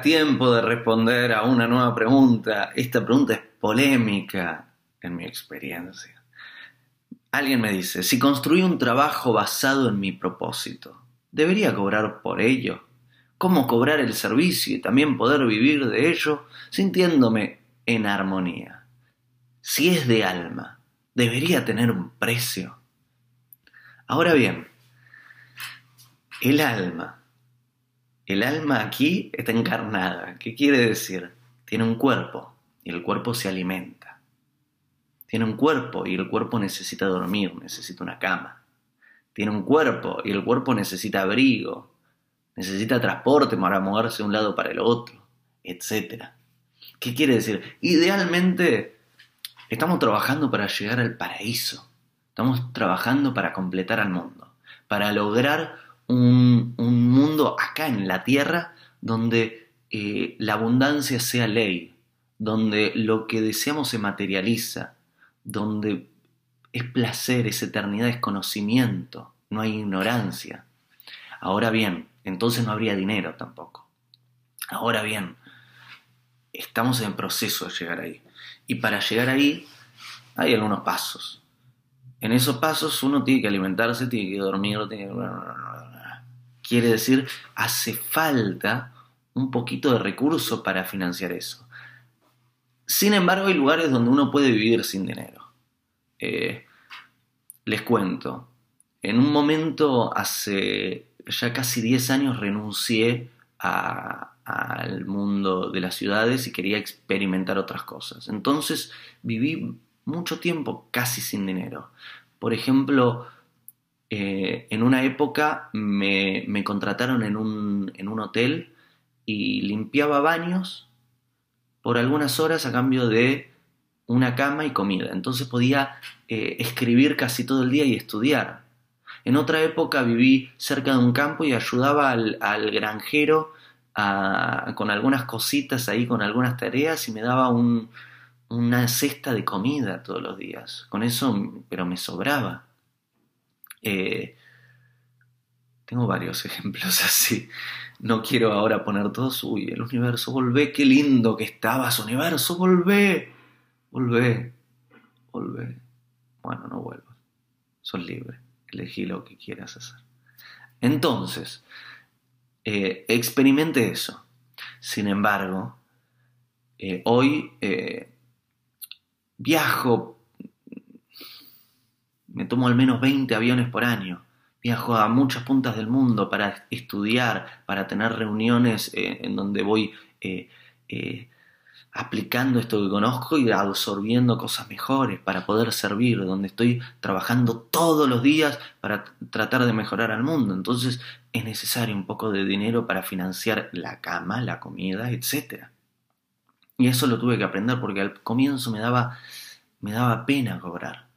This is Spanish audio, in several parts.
tiempo de responder a una nueva pregunta. Esta pregunta es polémica en mi experiencia. Alguien me dice, si construí un trabajo basado en mi propósito, ¿debería cobrar por ello? ¿Cómo cobrar el servicio y también poder vivir de ello sintiéndome en armonía? Si es de alma, ¿debería tener un precio? Ahora bien, el alma. El alma aquí está encarnada. ¿Qué quiere decir? Tiene un cuerpo y el cuerpo se alimenta. Tiene un cuerpo y el cuerpo necesita dormir, necesita una cama. Tiene un cuerpo y el cuerpo necesita abrigo, necesita transporte para moverse de un lado para el otro, etc. ¿Qué quiere decir? Idealmente estamos trabajando para llegar al paraíso. Estamos trabajando para completar al mundo, para lograr un, mundo acá en la tierra donde eh, la abundancia sea ley, donde lo que deseamos se materializa, donde es placer, es eternidad, es conocimiento, no hay ignorancia. Ahora bien, entonces no habría dinero tampoco. Ahora bien, estamos en proceso de llegar ahí. Y para llegar ahí hay algunos pasos. En esos pasos uno tiene que alimentarse, tiene que dormir, tiene que... Quiere decir, hace falta un poquito de recurso para financiar eso. Sin embargo, hay lugares donde uno puede vivir sin dinero. Eh, les cuento, en un momento hace ya casi 10 años renuncié al mundo de las ciudades y quería experimentar otras cosas. Entonces viví mucho tiempo casi sin dinero. Por ejemplo, eh, en una época me, contrataron en un, en un, hotel y limpiaba baños por algunas horas a cambio de una cama y comida. Entonces podía eh, escribir casi todo el día y estudiar. En otra época viví cerca de un campo y ayudaba al, granjero con algunas cositas ahí, con algunas tareas y me daba una cesta de comida todos los días. Con eso, pero me sobraba. Eh, tengo varios ejemplos así. No quiero ahora poner todos, uy, el universo, volvé, qué lindo que estabas, universo, volvé, volvé, volvé. Bueno, no vuelvas, sos libre, elegí lo que quieras hacer. Entonces, eh, experimente eso. Sin embargo, eh, hoy viajo me tomo al menos 20 aviones por año. Viajo a muchas puntas del mundo para estudiar, para tener reuniones eh, en donde voy eh, eh, aplicando esto que conozco y absorbiendo cosas mejores para poder servir, donde estoy trabajando todos los días para tratar de mejorar al mundo. Entonces es necesario un poco de dinero para financiar la cama, la comida, etc. Y eso lo tuve que aprender porque al comienzo me daba, me daba pena cobrar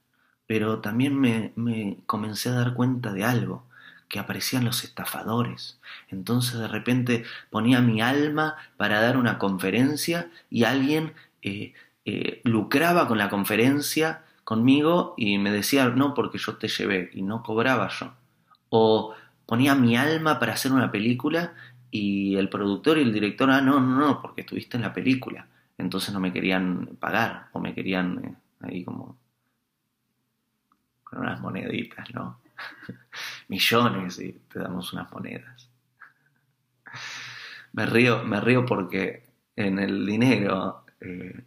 pero también me, comencé a dar cuenta de algo, que aparecían los estafadores. Entonces de repente ponía mi alma para dar una conferencia y alguien eh, eh, lucraba con la conferencia conmigo y me decía, no, porque yo te llevé y no cobraba yo. O ponía mi alma para hacer una película y el productor y el director, ah, no, no, no, porque estuviste en la película. Entonces no me querían pagar o me querían eh, ahí como con unas moneditas, ¿no? Millones y te damos unas monedas. Me río, me río porque en el dinero eh,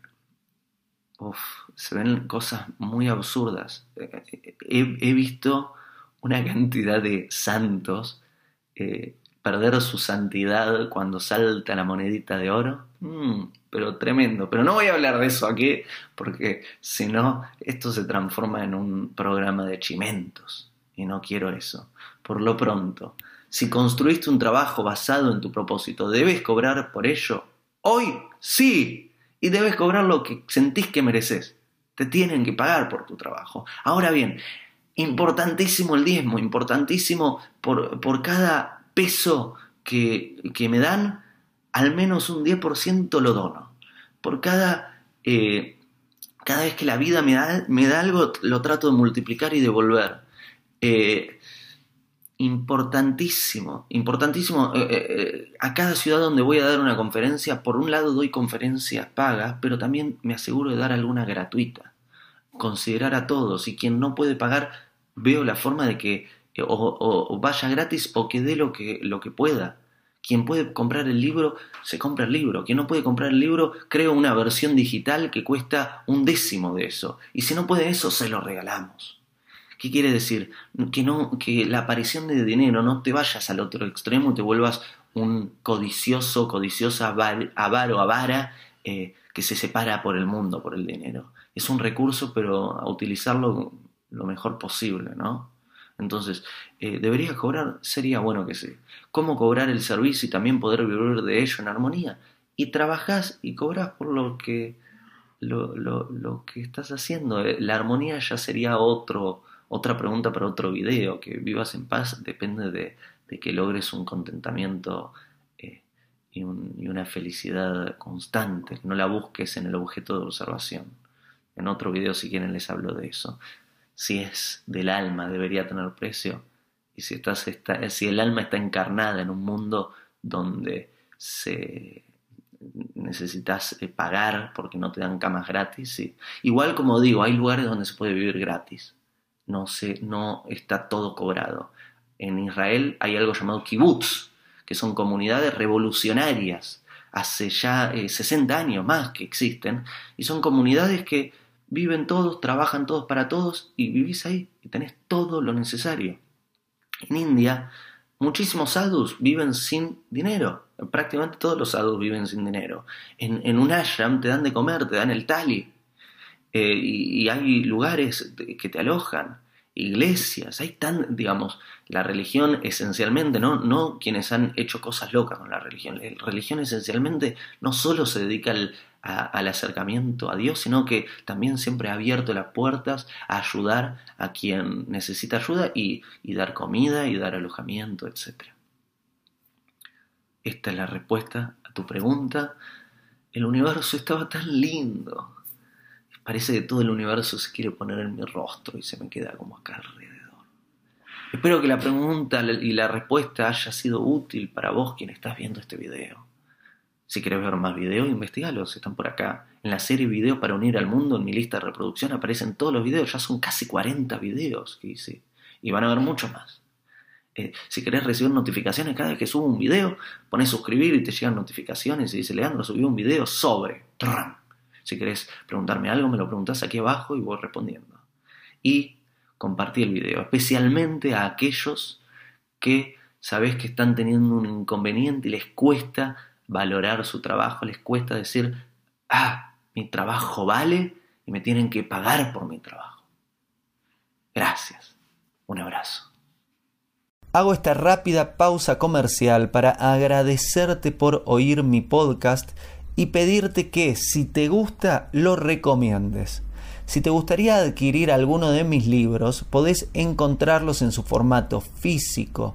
se ven cosas muy absurdas. He, visto una cantidad de santos eh, perder su santidad cuando salta la monedita de oro. Mm, pero tremendo. Pero no voy a hablar de eso aquí porque si no, esto se transforma en un programa de chimentos. Y no quiero eso. Por lo pronto, si construiste un trabajo basado en tu propósito, ¿debes cobrar por ello? Hoy sí. Y debes cobrar lo que sentís que mereces. Te tienen que pagar por tu trabajo. Ahora bien, importantísimo el diezmo, importantísimo por, por cada peso que, me dan, al menos un 10% lo dono. Por cada, eh, cada vez que la vida me da, me da algo, lo trato de multiplicar y devolver. Eh, importantísimo, importantísimo. Eh, a cada ciudad donde voy a dar una conferencia, por un lado doy conferencias pagas, pero también me aseguro de dar alguna gratuita. Considerar a todos y quien no puede pagar, veo la forma de que vaya gratis o que dé lo que, lo que pueda. Quien puede comprar el libro, se compra el libro. Quien no puede comprar el libro, creo una versión digital que cuesta un décimo de eso. Y si no puede eso, se lo regalamos. ¿Qué quiere decir? Que, no, que la aparición de dinero no te vayas al otro extremo y te vuelvas un codicioso, codiciosa, avaro, avara, eh, que se separa por el mundo, por el dinero. Es un recurso, pero a utilizarlo lo mejor posible, ¿no? Entonces, eh, ¿debería cobrar? Sería bueno que sí. ¿Cómo cobrar el servicio y también poder vivir de ello en armonía? Y trabajás y cobras por lo que, lo, lo, lo que estás haciendo. Eh, la armonía ya sería otro, otra pregunta para otro video. Que vivas en paz depende de, que logres un contentamiento eh, y, y, una felicidad constante, no la busques en el objeto de observación. En otro video, si quieren, les hablo de eso si es del alma, debería tener precio. Y si, estás, el alma está encarnada en un mundo donde se necesitas eh, pagar porque no te dan camas gratis. Igual como digo, hay lugares donde se puede vivir gratis. No, se, no está todo cobrado. En Israel hay algo llamado kibbutz, que son comunidades revolucionarias. Hace ya 60 eh, años más que existen. Y son comunidades que viven todos, trabajan todos para todos y vivís ahí y tenés todo lo necesario. En India, muchísimos sadhus viven sin dinero. Prácticamente todos los sadhus viven sin dinero. En, un ashram te dan de comer, te dan el tali. Eh, y, hay lugares que te alojan, iglesias, hay tan, digamos, la religión esencialmente, no, no quienes han hecho cosas locas con la religión. La religión esencialmente no solo se dedica al, al acercamiento a Dios, sino que también siempre ha abierto las puertas a ayudar a quien necesita ayuda y, dar comida y dar alojamiento, etc. Esta es la respuesta a tu pregunta. El universo estaba tan lindo. Parece que todo el universo se quiere poner en mi rostro y se me queda como acá alrededor. Espero que la pregunta y la respuesta haya sido útil para vos quien estás viendo este video. Si quieres ver más videos, investigalos, están por acá. En la serie Video para unir al mundo, en mi lista de reproducción aparecen todos los videos, ya son casi 40 videos que hice. Y van a haber muchos más. Eh, si querés recibir notificaciones cada vez que subo un video, pones suscribir y te llegan notificaciones y dice Leandro subió un video sobre. Si querés preguntarme algo, me lo preguntás aquí abajo y voy respondiendo. Y compartí el video, especialmente a aquellos que sabés que están teniendo un inconveniente y les cuesta valorar su trabajo, les cuesta decir, ah, mi trabajo vale y me tienen que pagar por mi trabajo. Gracias. Un abrazo. Hago esta rápida pausa comercial para agradecerte por oír mi podcast y pedirte que si te gusta lo recomiendes. Si te gustaría adquirir alguno de mis libros, podés encontrarlos en su formato físico